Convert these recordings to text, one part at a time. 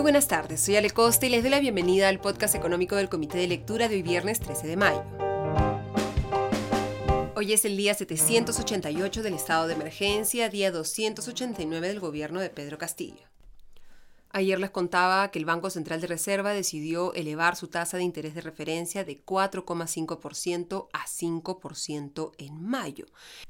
Muy buenas tardes, soy Ale Costa y les doy la bienvenida al podcast económico del Comité de Lectura de hoy viernes 13 de mayo. Hoy es el día 788 del estado de emergencia, día 289 del gobierno de Pedro Castillo. Ayer les contaba que el Banco Central de Reserva decidió elevar su tasa de interés de referencia de 4,5% a 5% en mayo.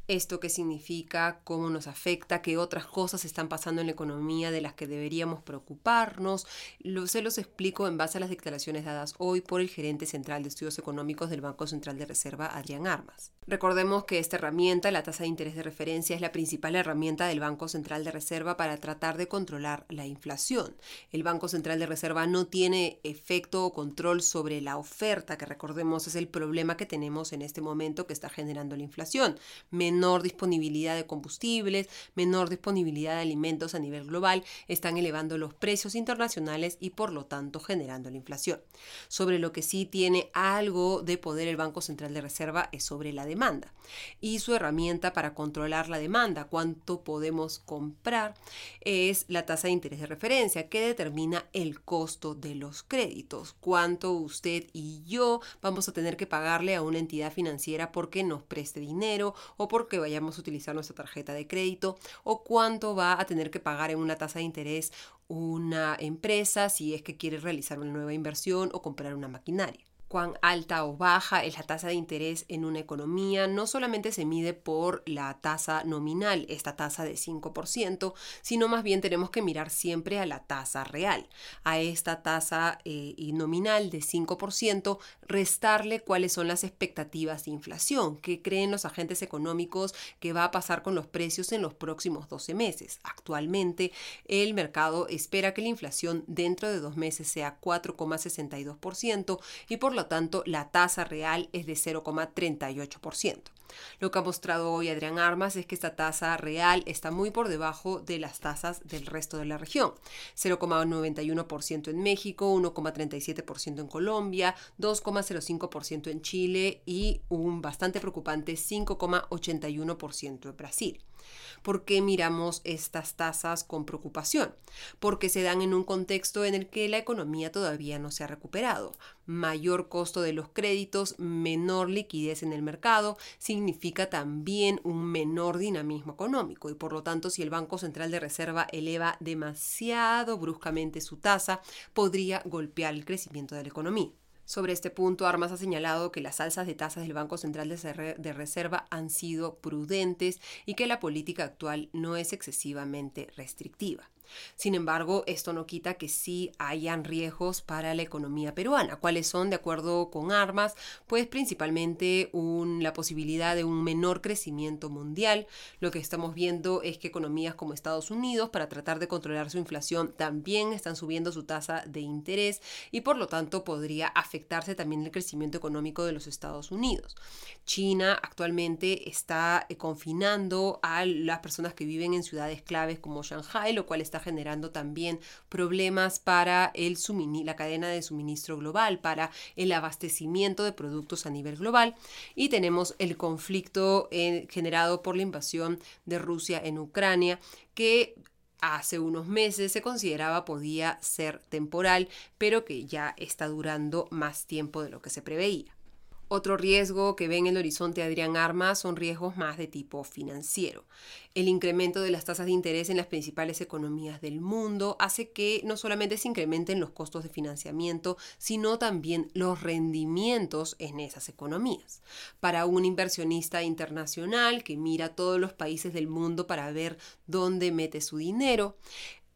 ¿Esto qué significa? ¿Cómo nos afecta? ¿Qué otras cosas están pasando en la economía de las que deberíamos preocuparnos? Lo, se los explico en base a las declaraciones dadas hoy por el gerente central de estudios económicos del Banco Central de Reserva, Adrián Armas. Recordemos que esta herramienta, la tasa de interés de referencia, es la principal herramienta del Banco Central de Reserva para tratar de controlar la inflación. El Banco Central de Reserva no tiene efecto o control sobre la oferta, que recordemos es el problema que tenemos en este momento que está generando la inflación. Menor disponibilidad de combustibles, menor disponibilidad de alimentos a nivel global están elevando los precios internacionales y por lo tanto generando la inflación. Sobre lo que sí tiene algo de poder el Banco Central de Reserva es sobre la demanda y su herramienta para controlar la demanda, cuánto podemos comprar, es la tasa de interés de referencia que determina el costo de los créditos, cuánto usted y yo vamos a tener que pagarle a una entidad financiera porque nos preste dinero o porque vayamos a utilizar nuestra tarjeta de crédito o cuánto va a tener que pagar en una tasa de interés una empresa si es que quiere realizar una nueva inversión o comprar una maquinaria cuán alta o baja es la tasa de interés en una economía, no solamente se mide por la tasa nominal, esta tasa de 5%, sino más bien tenemos que mirar siempre a la tasa real, a esta tasa eh, nominal de 5%, restarle cuáles son las expectativas de inflación, qué creen los agentes económicos que va a pasar con los precios en los próximos 12 meses. Actualmente el mercado espera que la inflación dentro de dos meses sea 4,62% y por lo tanto la tasa real es de 0,38%. Lo que ha mostrado hoy Adrián Armas es que esta tasa real está muy por debajo de las tasas del resto de la región. 0,91% en México, 1,37% en Colombia, 2,05% en Chile y un bastante preocupante 5,81% en Brasil. ¿Por qué miramos estas tasas con preocupación? Porque se dan en un contexto en el que la economía todavía no se ha recuperado. Mayor costo de los créditos, menor liquidez en el mercado, significa también un menor dinamismo económico y por lo tanto si el Banco Central de Reserva eleva demasiado bruscamente su tasa, podría golpear el crecimiento de la economía. Sobre este punto, Armas ha señalado que las alzas de tasas del Banco Central de Reserva han sido prudentes y que la política actual no es excesivamente restrictiva. Sin embargo, esto no quita que sí hayan riesgos para la economía peruana. ¿Cuáles son, de acuerdo con Armas? Pues principalmente la posibilidad de un menor crecimiento mundial. Lo que estamos viendo es que economías como Estados Unidos, para tratar de controlar su inflación, también están subiendo su tasa de interés y por lo tanto podría afectarse también el crecimiento económico de los Estados Unidos. China actualmente está eh, confinando a las personas que viven en ciudades claves como Shanghai, lo cual está generando también problemas para el la cadena de suministro global, para el abastecimiento de productos a nivel global. Y tenemos el conflicto eh, generado por la invasión de Rusia en Ucrania, que hace unos meses se consideraba podía ser temporal, pero que ya está durando más tiempo de lo que se preveía. Otro riesgo que ve en el horizonte Adrián Armas son riesgos más de tipo financiero. El incremento de las tasas de interés en las principales economías del mundo hace que no solamente se incrementen los costos de financiamiento, sino también los rendimientos en esas economías. Para un inversionista internacional que mira todos los países del mundo para ver dónde mete su dinero,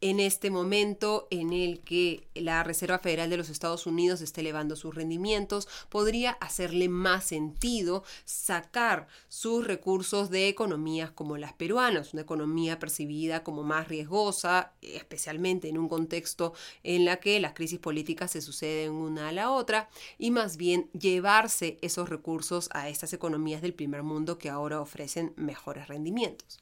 en este momento en el que la Reserva Federal de los Estados Unidos está elevando sus rendimientos, podría hacerle más sentido sacar sus recursos de economías como las peruanas, una economía percibida como más riesgosa, especialmente en un contexto en la que las crisis políticas se suceden una a la otra, y más bien llevarse esos recursos a estas economías del primer mundo que ahora ofrecen mejores rendimientos.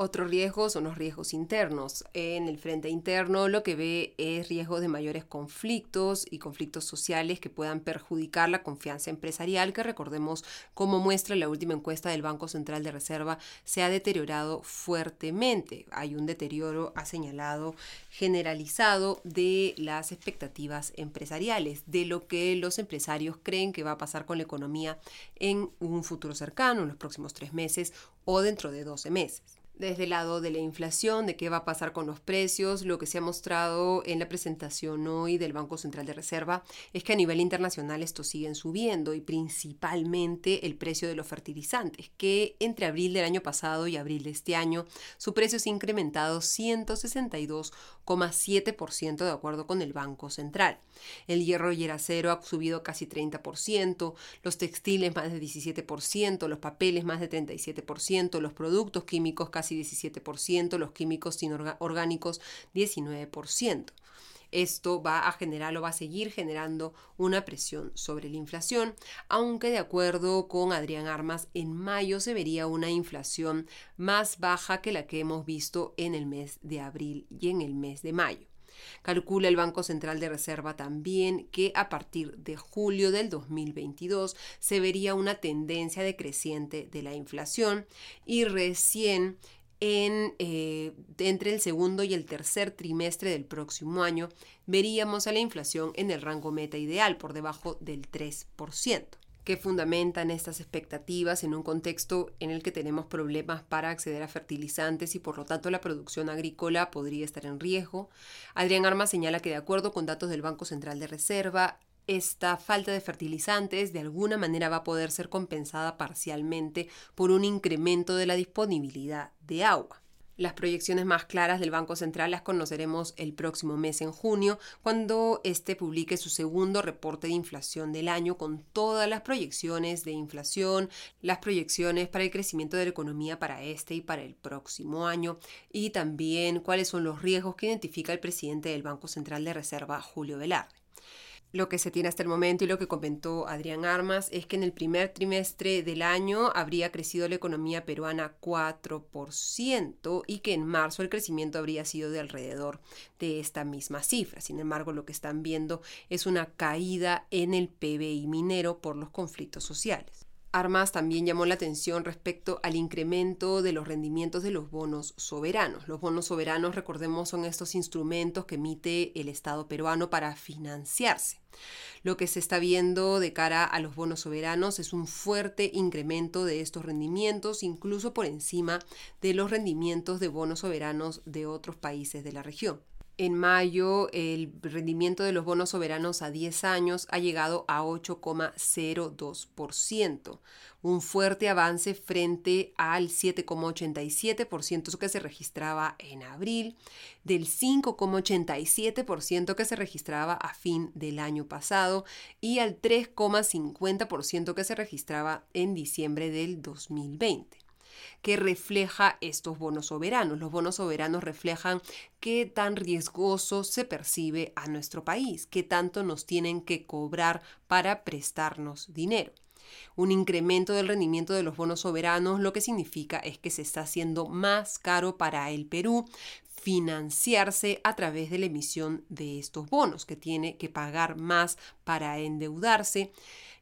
Otro riesgo son los riesgos internos. En el frente interno lo que ve es riesgos de mayores conflictos y conflictos sociales que puedan perjudicar la confianza empresarial, que recordemos como muestra la última encuesta del Banco Central de Reserva, se ha deteriorado fuertemente. Hay un deterioro, ha señalado, generalizado de las expectativas empresariales, de lo que los empresarios creen que va a pasar con la economía en un futuro cercano, en los próximos tres meses o dentro de 12 meses desde el lado de la inflación, de qué va a pasar con los precios, lo que se ha mostrado en la presentación hoy del Banco Central de Reserva es que a nivel internacional estos siguen subiendo y principalmente el precio de los fertilizantes, que entre abril del año pasado y abril de este año su precio se ha incrementado 162,7% de acuerdo con el Banco Central. El hierro y el acero ha subido casi 30%, los textiles más de 17%, los papeles más de 37%, los productos químicos casi 17%, los químicos inorgánicos 19%. Esto va a generar o va a seguir generando una presión sobre la inflación, aunque de acuerdo con Adrián Armas, en mayo se vería una inflación más baja que la que hemos visto en el mes de abril y en el mes de mayo. Calcula el Banco Central de Reserva también que a partir de julio del 2022 se vería una tendencia decreciente de la inflación y recién en, eh, entre el segundo y el tercer trimestre del próximo año veríamos a la inflación en el rango meta ideal por debajo del 3% que fundamentan estas expectativas en un contexto en el que tenemos problemas para acceder a fertilizantes y por lo tanto la producción agrícola podría estar en riesgo. Adrián Armas señala que de acuerdo con datos del Banco Central de Reserva, esta falta de fertilizantes de alguna manera va a poder ser compensada parcialmente por un incremento de la disponibilidad de agua. Las proyecciones más claras del Banco Central las conoceremos el próximo mes en junio, cuando éste publique su segundo reporte de inflación del año con todas las proyecciones de inflación, las proyecciones para el crecimiento de la economía para este y para el próximo año, y también cuáles son los riesgos que identifica el presidente del Banco Central de Reserva, Julio Velarde. Lo que se tiene hasta el momento y lo que comentó Adrián Armas es que en el primer trimestre del año habría crecido la economía peruana 4% y que en marzo el crecimiento habría sido de alrededor de esta misma cifra. Sin embargo, lo que están viendo es una caída en el PBI minero por los conflictos sociales. Armas también llamó la atención respecto al incremento de los rendimientos de los bonos soberanos. Los bonos soberanos, recordemos, son estos instrumentos que emite el Estado peruano para financiarse. Lo que se está viendo de cara a los bonos soberanos es un fuerte incremento de estos rendimientos, incluso por encima de los rendimientos de bonos soberanos de otros países de la región. En mayo, el rendimiento de los bonos soberanos a 10 años ha llegado a 8,02%, un fuerte avance frente al 7,87% que se registraba en abril, del 5,87% que se registraba a fin del año pasado y al 3,50% que se registraba en diciembre del 2020 que refleja estos bonos soberanos. Los bonos soberanos reflejan qué tan riesgoso se percibe a nuestro país, qué tanto nos tienen que cobrar para prestarnos dinero. Un incremento del rendimiento de los bonos soberanos lo que significa es que se está haciendo más caro para el Perú financiarse a través de la emisión de estos bonos, que tiene que pagar más para endeudarse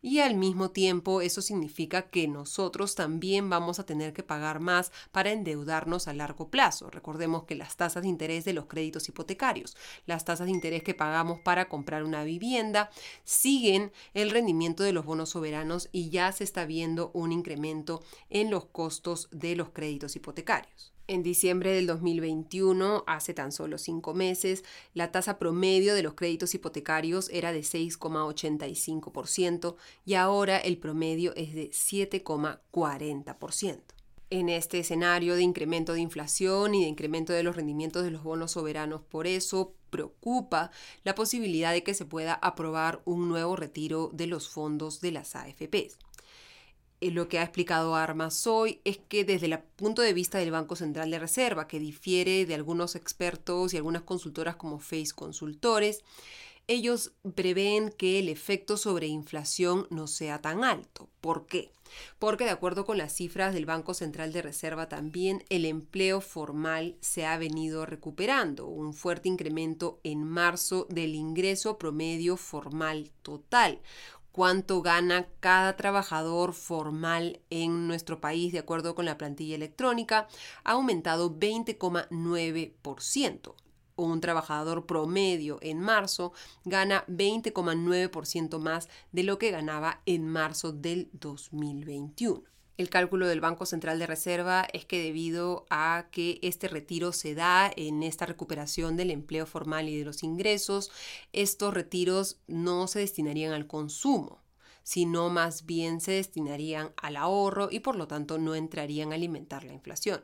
y al mismo tiempo eso significa que nosotros también vamos a tener que pagar más para endeudarnos a largo plazo. Recordemos que las tasas de interés de los créditos hipotecarios, las tasas de interés que pagamos para comprar una vivienda, siguen el rendimiento de los bonos soberanos y ya se está viendo un incremento en los costos de los créditos hipotecarios. En diciembre del 2021, hace tan solo cinco meses, la tasa promedio de los créditos hipotecarios era de 6,85% y ahora el promedio es de 7,40%. En este escenario de incremento de inflación y de incremento de los rendimientos de los bonos soberanos, por eso preocupa la posibilidad de que se pueda aprobar un nuevo retiro de los fondos de las AFPs. Eh, lo que ha explicado Armas hoy es que desde el punto de vista del Banco Central de Reserva, que difiere de algunos expertos y algunas consultoras como Face Consultores, ellos prevén que el efecto sobre inflación no sea tan alto. ¿Por qué? Porque de acuerdo con las cifras del Banco Central de Reserva también el empleo formal se ha venido recuperando, un fuerte incremento en marzo del ingreso promedio formal total, cuánto gana cada trabajador formal en nuestro país de acuerdo con la plantilla electrónica, ha aumentado 20,9%. Un trabajador promedio en marzo gana 20,9% más de lo que ganaba en marzo del 2021. El cálculo del Banco Central de Reserva es que debido a que este retiro se da en esta recuperación del empleo formal y de los ingresos, estos retiros no se destinarían al consumo, sino más bien se destinarían al ahorro y por lo tanto no entrarían a alimentar la inflación.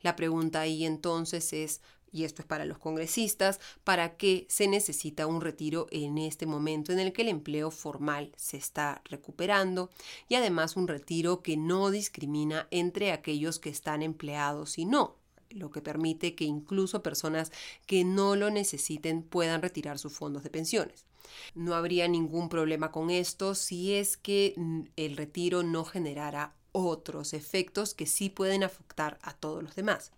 La pregunta ahí entonces es, y esto es para los congresistas, ¿para qué se necesita un retiro en este momento en el que el empleo formal se está recuperando? Y además un retiro que no discrimina entre aquellos que están empleados y no lo que permite que incluso personas que no lo necesiten puedan retirar sus fondos de pensiones. No habría ningún problema con esto si es que el retiro no generara otros efectos que sí pueden afectar a todos los demás.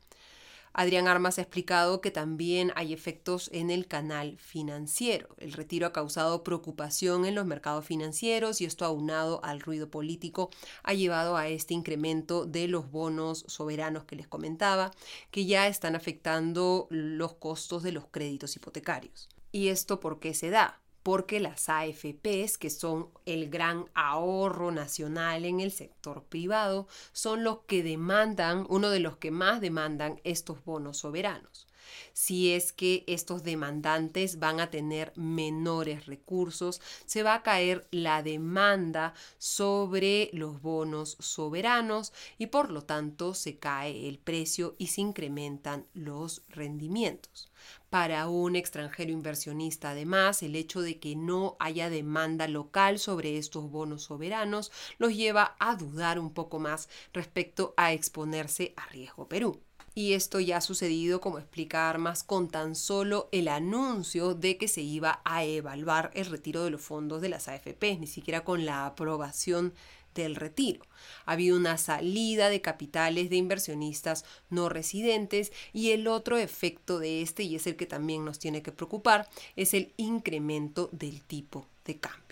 Adrián Armas ha explicado que también hay efectos en el canal financiero. El retiro ha causado preocupación en los mercados financieros y esto aunado al ruido político ha llevado a este incremento de los bonos soberanos que les comentaba, que ya están afectando los costos de los créditos hipotecarios. ¿Y esto por qué se da? Porque las AFPs, que son el gran ahorro nacional en el sector privado, son los que demandan, uno de los que más demandan estos bonos soberanos. Si es que estos demandantes van a tener menores recursos, se va a caer la demanda sobre los bonos soberanos y por lo tanto se cae el precio y se incrementan los rendimientos. Para un extranjero inversionista, además, el hecho de que no haya demanda local sobre estos bonos soberanos los lleva a dudar un poco más respecto a exponerse a riesgo Perú. Y esto ya ha sucedido, como explica Armas, con tan solo el anuncio de que se iba a evaluar el retiro de los fondos de las AFP, ni siquiera con la aprobación del retiro. Ha habido una salida de capitales de inversionistas no residentes y el otro efecto de este, y es el que también nos tiene que preocupar, es el incremento del tipo de cambio.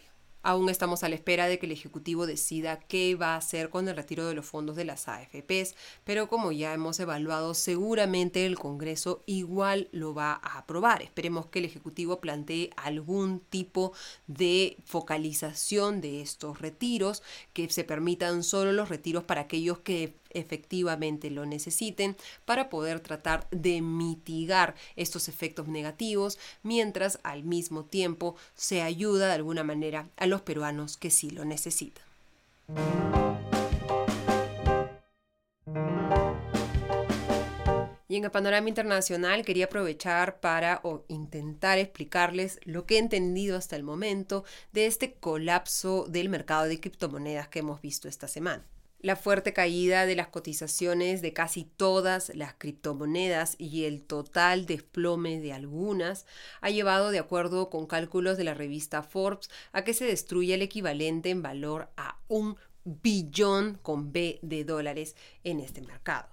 Aún estamos a la espera de que el Ejecutivo decida qué va a hacer con el retiro de los fondos de las AFPs, pero como ya hemos evaluado, seguramente el Congreso igual lo va a aprobar. Esperemos que el Ejecutivo plantee algún tipo de focalización de estos retiros, que se permitan solo los retiros para aquellos que efectivamente lo necesiten para poder tratar de mitigar estos efectos negativos, mientras al mismo tiempo se ayuda de alguna manera a los peruanos que sí lo necesitan. Y en el panorama internacional quería aprovechar para intentar explicarles lo que he entendido hasta el momento de este colapso del mercado de criptomonedas que hemos visto esta semana. La fuerte caída de las cotizaciones de casi todas las criptomonedas y el total desplome de algunas ha llevado, de acuerdo con cálculos de la revista Forbes, a que se destruya el equivalente en valor a un billón con B de dólares en este mercado.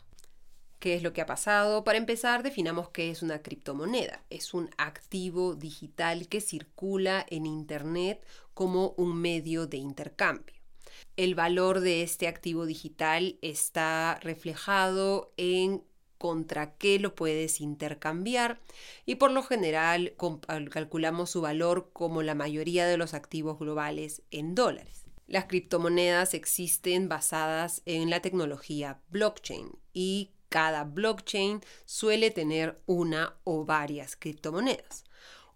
¿Qué es lo que ha pasado? Para empezar, definamos qué es una criptomoneda. Es un activo digital que circula en Internet como un medio de intercambio el valor de este activo digital está reflejado en contra qué lo puedes intercambiar y por lo general calculamos su valor como la mayoría de los activos globales en dólares. Las criptomonedas existen basadas en la tecnología blockchain y cada blockchain suele tener una o varias criptomonedas.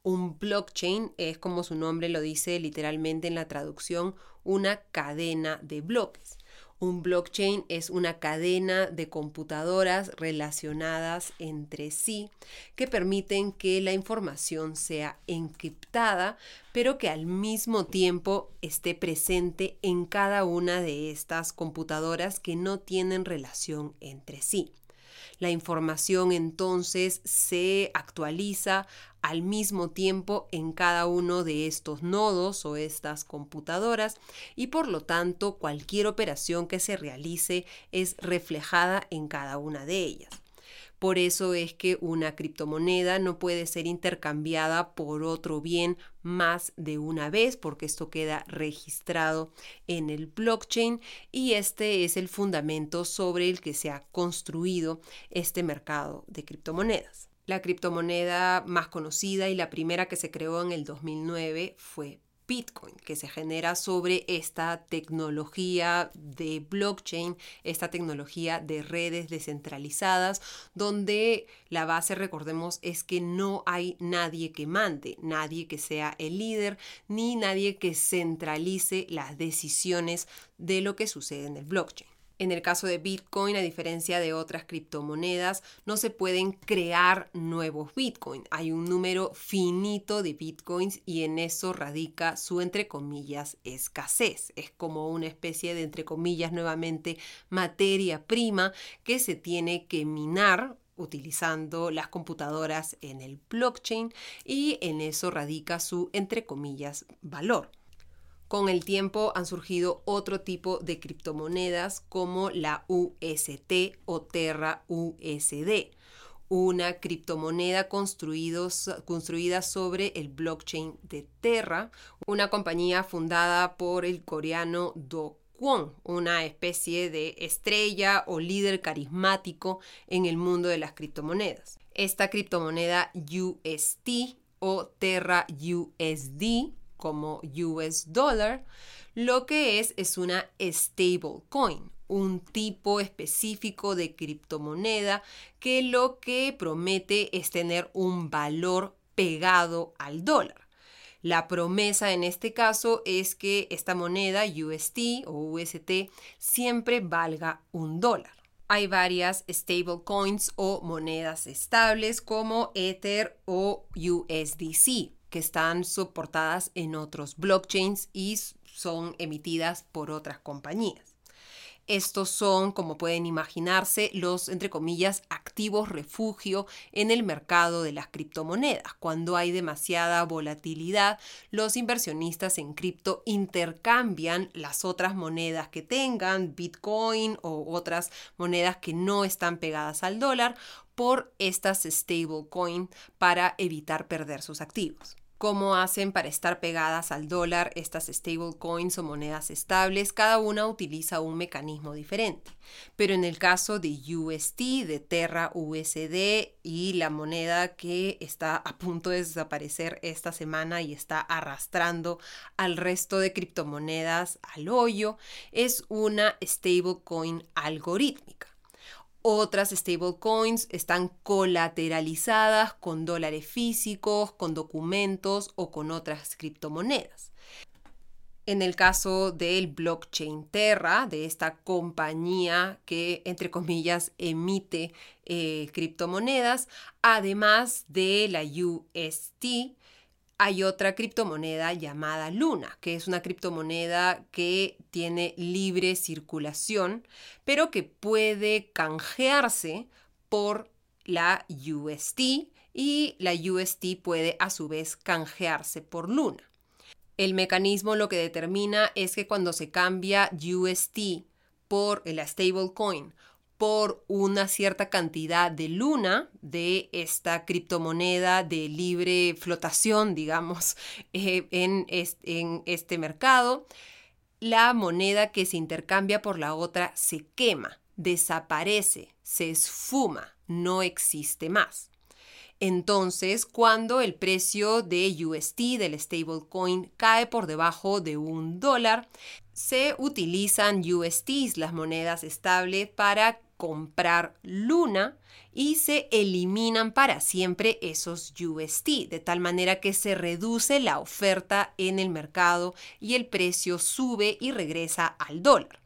Un blockchain es, como su nombre lo dice literalmente en la traducción, una cadena de bloques. Un blockchain es una cadena de computadoras relacionadas entre sí que permiten que la información sea encriptada, pero que al mismo tiempo esté presente en cada una de estas computadoras que no tienen relación entre sí. La información entonces se actualiza al mismo tiempo en cada uno de estos nodos o estas computadoras y por lo tanto cualquier operación que se realice es reflejada en cada una de ellas. Por eso es que una criptomoneda no puede ser intercambiada por otro bien más de una vez porque esto queda registrado en el blockchain y este es el fundamento sobre el que se ha construido este mercado de criptomonedas. La criptomoneda más conocida y la primera que se creó en el 2009 fue Bitcoin, que se genera sobre esta tecnología de blockchain, esta tecnología de redes descentralizadas, donde la base, recordemos, es que no hay nadie que mande, nadie que sea el líder, ni nadie que centralice las decisiones de lo que sucede en el blockchain. En el caso de Bitcoin, a diferencia de otras criptomonedas, no se pueden crear nuevos Bitcoin. Hay un número finito de Bitcoins y en eso radica su, entre comillas, escasez. Es como una especie de, entre comillas, nuevamente, materia prima que se tiene que minar utilizando las computadoras en el blockchain y en eso radica su, entre comillas, valor. Con el tiempo han surgido otro tipo de criptomonedas como la UST o Terra USD, una criptomoneda construida sobre el blockchain de Terra, una compañía fundada por el coreano Do Kwon, una especie de estrella o líder carismático en el mundo de las criptomonedas. Esta criptomoneda UST o Terra USD como US dollar, lo que es es una stable coin, un tipo específico de criptomoneda que lo que promete es tener un valor pegado al dólar. La promesa en este caso es que esta moneda UST o UST siempre valga un dólar. Hay varias stablecoins o monedas estables como Ether o USDC que están soportadas en otros blockchains y son emitidas por otras compañías. Estos son, como pueden imaginarse, los, entre comillas, activos refugio en el mercado de las criptomonedas. Cuando hay demasiada volatilidad, los inversionistas en cripto intercambian las otras monedas que tengan, Bitcoin o otras monedas que no están pegadas al dólar, por estas stablecoin para evitar perder sus activos cómo hacen para estar pegadas al dólar estas stablecoins o monedas estables, cada una utiliza un mecanismo diferente. Pero en el caso de UST, de Terra USD y la moneda que está a punto de desaparecer esta semana y está arrastrando al resto de criptomonedas al hoyo, es una stablecoin algorítmica. Otras stablecoins están colateralizadas con dólares físicos, con documentos o con otras criptomonedas. En el caso del blockchain Terra, de esta compañía que, entre comillas, emite eh, criptomonedas, además de la UST, hay otra criptomoneda llamada Luna, que es una criptomoneda que tiene libre circulación, pero que puede canjearse por la UST y la UST puede a su vez canjearse por Luna. El mecanismo lo que determina es que cuando se cambia UST por la stablecoin por una cierta cantidad de luna de esta criptomoneda de libre flotación, digamos, eh, en, en este mercado, la moneda que se intercambia por la otra se quema, desaparece, se esfuma, no existe más. Entonces, cuando el precio de UST del stablecoin cae por debajo de un dólar, se utilizan USTs, las monedas estables, para comprar Luna y se eliminan para siempre esos UST, de tal manera que se reduce la oferta en el mercado y el precio sube y regresa al dólar.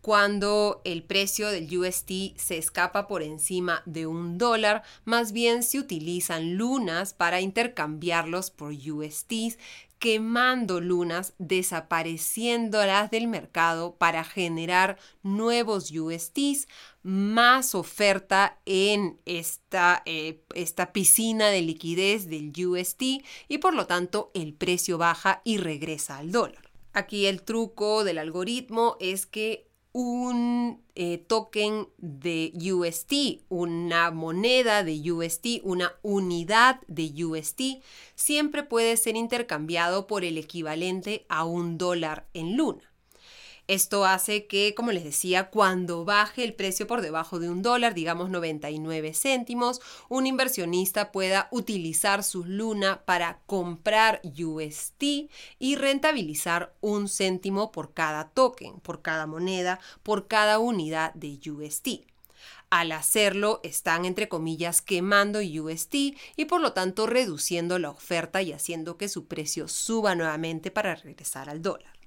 Cuando el precio del UST se escapa por encima de un dólar, más bien se utilizan lunas para intercambiarlos por USTs quemando lunas, desapareciéndolas del mercado para generar nuevos USTs, más oferta en esta, eh, esta piscina de liquidez del UST y por lo tanto el precio baja y regresa al dólar. Aquí el truco del algoritmo es que un eh, token de UST, una moneda de UST, una unidad de UST, siempre puede ser intercambiado por el equivalente a un dólar en luna. Esto hace que, como les decía, cuando baje el precio por debajo de un dólar, digamos 99 céntimos, un inversionista pueda utilizar su luna para comprar UST y rentabilizar un céntimo por cada token, por cada moneda, por cada unidad de UST. Al hacerlo, están, entre comillas, quemando UST y por lo tanto reduciendo la oferta y haciendo que su precio suba nuevamente para regresar al dólar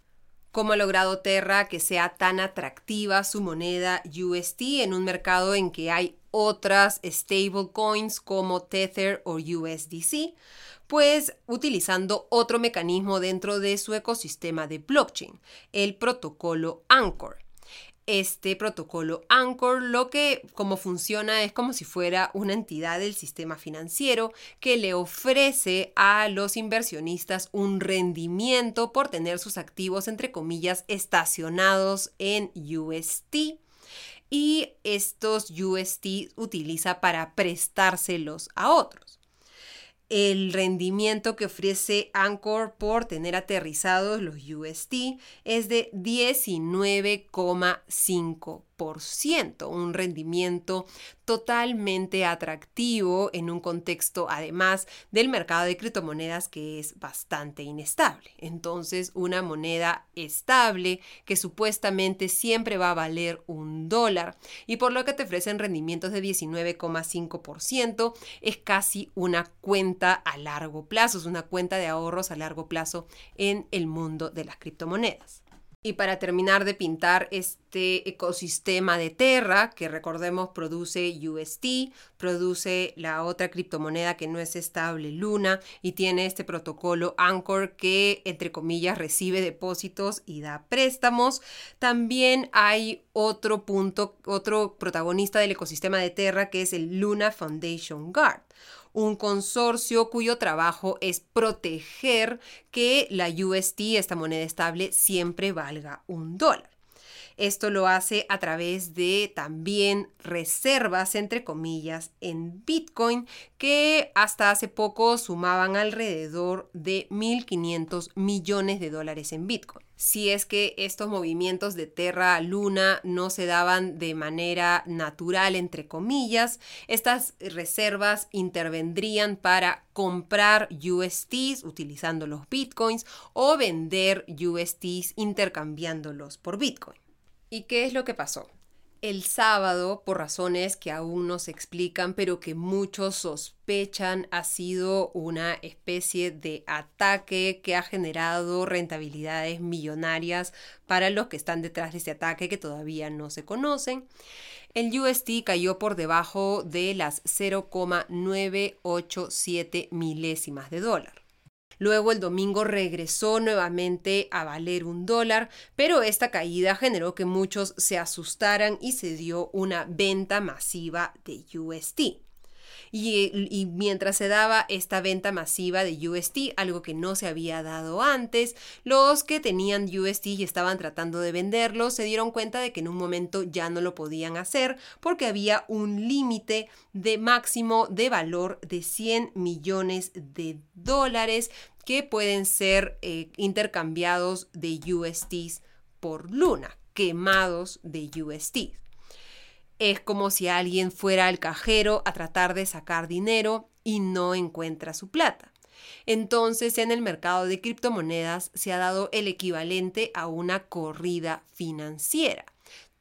cómo ha logrado Terra que sea tan atractiva su moneda UST en un mercado en que hay otras stablecoins como Tether o USDC, pues utilizando otro mecanismo dentro de su ecosistema de blockchain, el protocolo Anchor este protocolo Anchor lo que como funciona es como si fuera una entidad del sistema financiero que le ofrece a los inversionistas un rendimiento por tener sus activos entre comillas estacionados en UST y estos UST utiliza para prestárselos a otros el rendimiento que ofrece Anchor por tener aterrizados los UST es de 19,5% un rendimiento totalmente atractivo en un contexto además del mercado de criptomonedas que es bastante inestable. Entonces, una moneda estable que supuestamente siempre va a valer un dólar y por lo que te ofrecen rendimientos de 19,5% es casi una cuenta a largo plazo, es una cuenta de ahorros a largo plazo en el mundo de las criptomonedas. Y para terminar de pintar este ecosistema de Terra, que recordemos produce UST, produce la otra criptomoneda que no es estable, Luna, y tiene este protocolo Anchor que, entre comillas, recibe depósitos y da préstamos. También hay otro punto, otro protagonista del ecosistema de Terra, que es el Luna Foundation Guard un consorcio cuyo trabajo es proteger que la UST, esta moneda estable, siempre valga un dólar. Esto lo hace a través de también reservas, entre comillas, en Bitcoin, que hasta hace poco sumaban alrededor de 1.500 millones de dólares en Bitcoin si es que estos movimientos de Terra Luna no se daban de manera natural, entre comillas, estas reservas intervendrían para comprar USTs utilizando los bitcoins o vender USTs intercambiándolos por bitcoin. ¿Y qué es lo que pasó? el sábado por razones que aún no se explican, pero que muchos sospechan ha sido una especie de ataque que ha generado rentabilidades millonarias para los que están detrás de este ataque que todavía no se conocen. El UST cayó por debajo de las 0,987 milésimas de dólar. Luego el domingo regresó nuevamente a valer un dólar, pero esta caída generó que muchos se asustaran y se dio una venta masiva de UST. Y, mientras se daba esta venta masiva de UST, algo que no se había dado antes, los que tenían UST y estaban tratando de venderlo se dieron cuenta de que en un momento ya no lo podían hacer porque había un límite de máximo de valor de 100 millones de dólares que pueden ser eh, intercambiados de USTs por Luna, quemados de USTs. Es como si alguien fuera al cajero a tratar de sacar dinero y no encuentra su plata. Entonces en el mercado de criptomonedas se ha dado el equivalente a una corrida financiera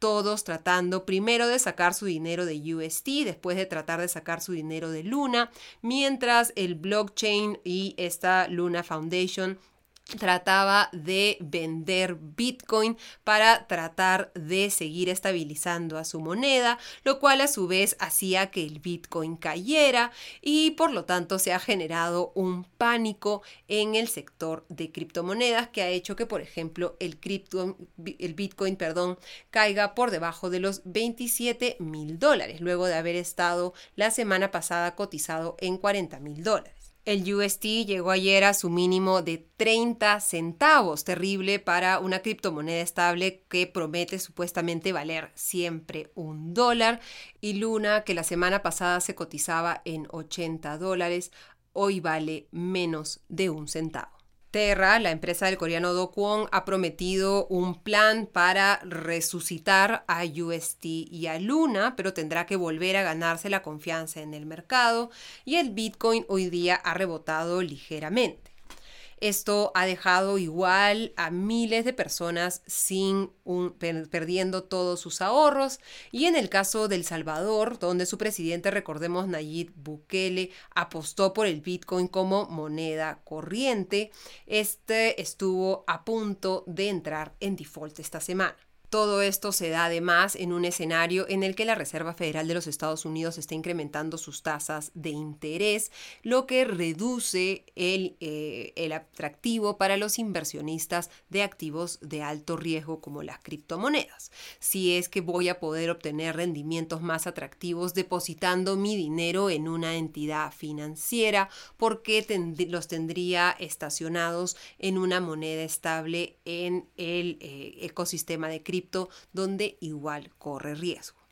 todos tratando primero de sacar su dinero de UST, después de tratar de sacar su dinero de Luna, mientras el blockchain y esta Luna Foundation trataba de vender Bitcoin para tratar de seguir estabilizando a su moneda, lo cual a su vez hacía que el Bitcoin cayera y por lo tanto se ha generado un pánico en el sector de criptomonedas que ha hecho que por ejemplo el, el Bitcoin perdón, caiga por debajo de los 27 mil dólares luego de haber estado la semana pasada cotizado en 40 mil dólares. El UST llegó ayer a su mínimo de 30 centavos, terrible para una criptomoneda estable que promete supuestamente valer siempre un dólar. Y Luna, que la semana pasada se cotizaba en 80 dólares, hoy vale menos de un centavo. Terra, la empresa del coreano Do Kwon, ha prometido un plan para resucitar a UST y a Luna, pero tendrá que volver a ganarse la confianza en el mercado y el Bitcoin hoy día ha rebotado ligeramente. Esto ha dejado igual a miles de personas sin perdiendo todos sus ahorros. Y en el caso del Salvador, donde su presidente, recordemos, Nayib Bukele, apostó por el Bitcoin como moneda corriente, este estuvo a punto de entrar en default esta semana. Todo esto se da además en un escenario en el que la Reserva Federal de los Estados Unidos está incrementando sus tasas de interés, lo que reduce el, eh, el, atractivo para los inversionistas de activos de alto riesgo como las criptomonedas. Si es que voy a poder obtener rendimientos más atractivos depositando mi dinero en una entidad financiera, porque los tendría estacionados en una moneda estable en el eh, ecosistema de donde igual corre riesgo.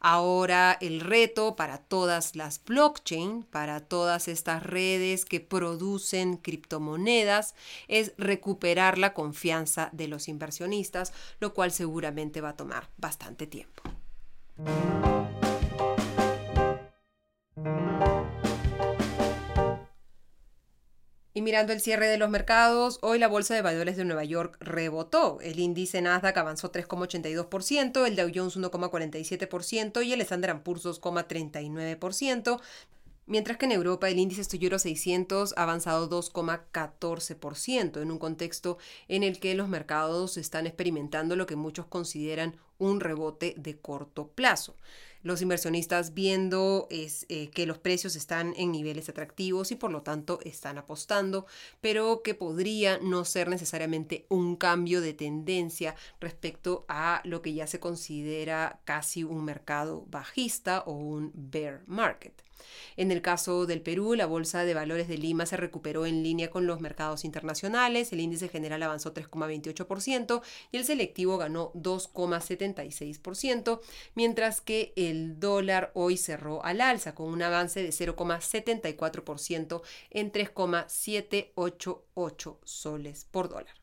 Ahora el reto para todas las blockchain, para todas estas redes que producen criptomonedas, es recuperar la confianza de los inversionistas, lo cual seguramente va a tomar bastante tiempo. Mirando el cierre de los mercados, hoy la Bolsa de Valores de Nueva York rebotó. El índice Nasdaq avanzó 3,82%, el Dow Jones 1,47% y el Standard Poor's 2,39%. Mientras que en Europa el índice Euro 600 ha avanzado 2,14% en un contexto en el que los mercados están experimentando lo que muchos consideran un rebote de corto plazo los inversionistas viendo es, eh, que los precios están en niveles atractivos y por lo tanto están apostando, pero que podría no ser necesariamente un cambio de tendencia respecto a lo que ya se considera casi un mercado bajista o un bear market. En el caso del Perú, la Bolsa de Valores de Lima se recuperó en línea con los mercados internacionales, el índice general avanzó 3,28% y el selectivo ganó 2,76%, mientras que el dólar hoy cerró al alza con un avance de 0,74% en 3,788 soles por dólar.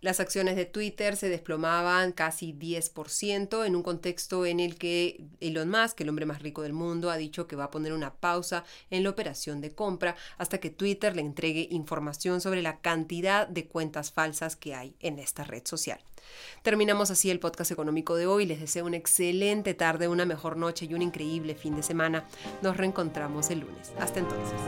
Las acciones de Twitter se desplomaban casi 10% en un contexto en el que Elon Musk, el hombre más rico del mundo, ha dicho que va a poner una pausa en la operación de compra hasta que Twitter le entregue información sobre la cantidad de cuentas falsas que hay en esta red social. Terminamos así el podcast económico de hoy. Les deseo una excelente tarde, una mejor noche y un increíble fin de semana. Nos reencontramos el lunes. Hasta entonces.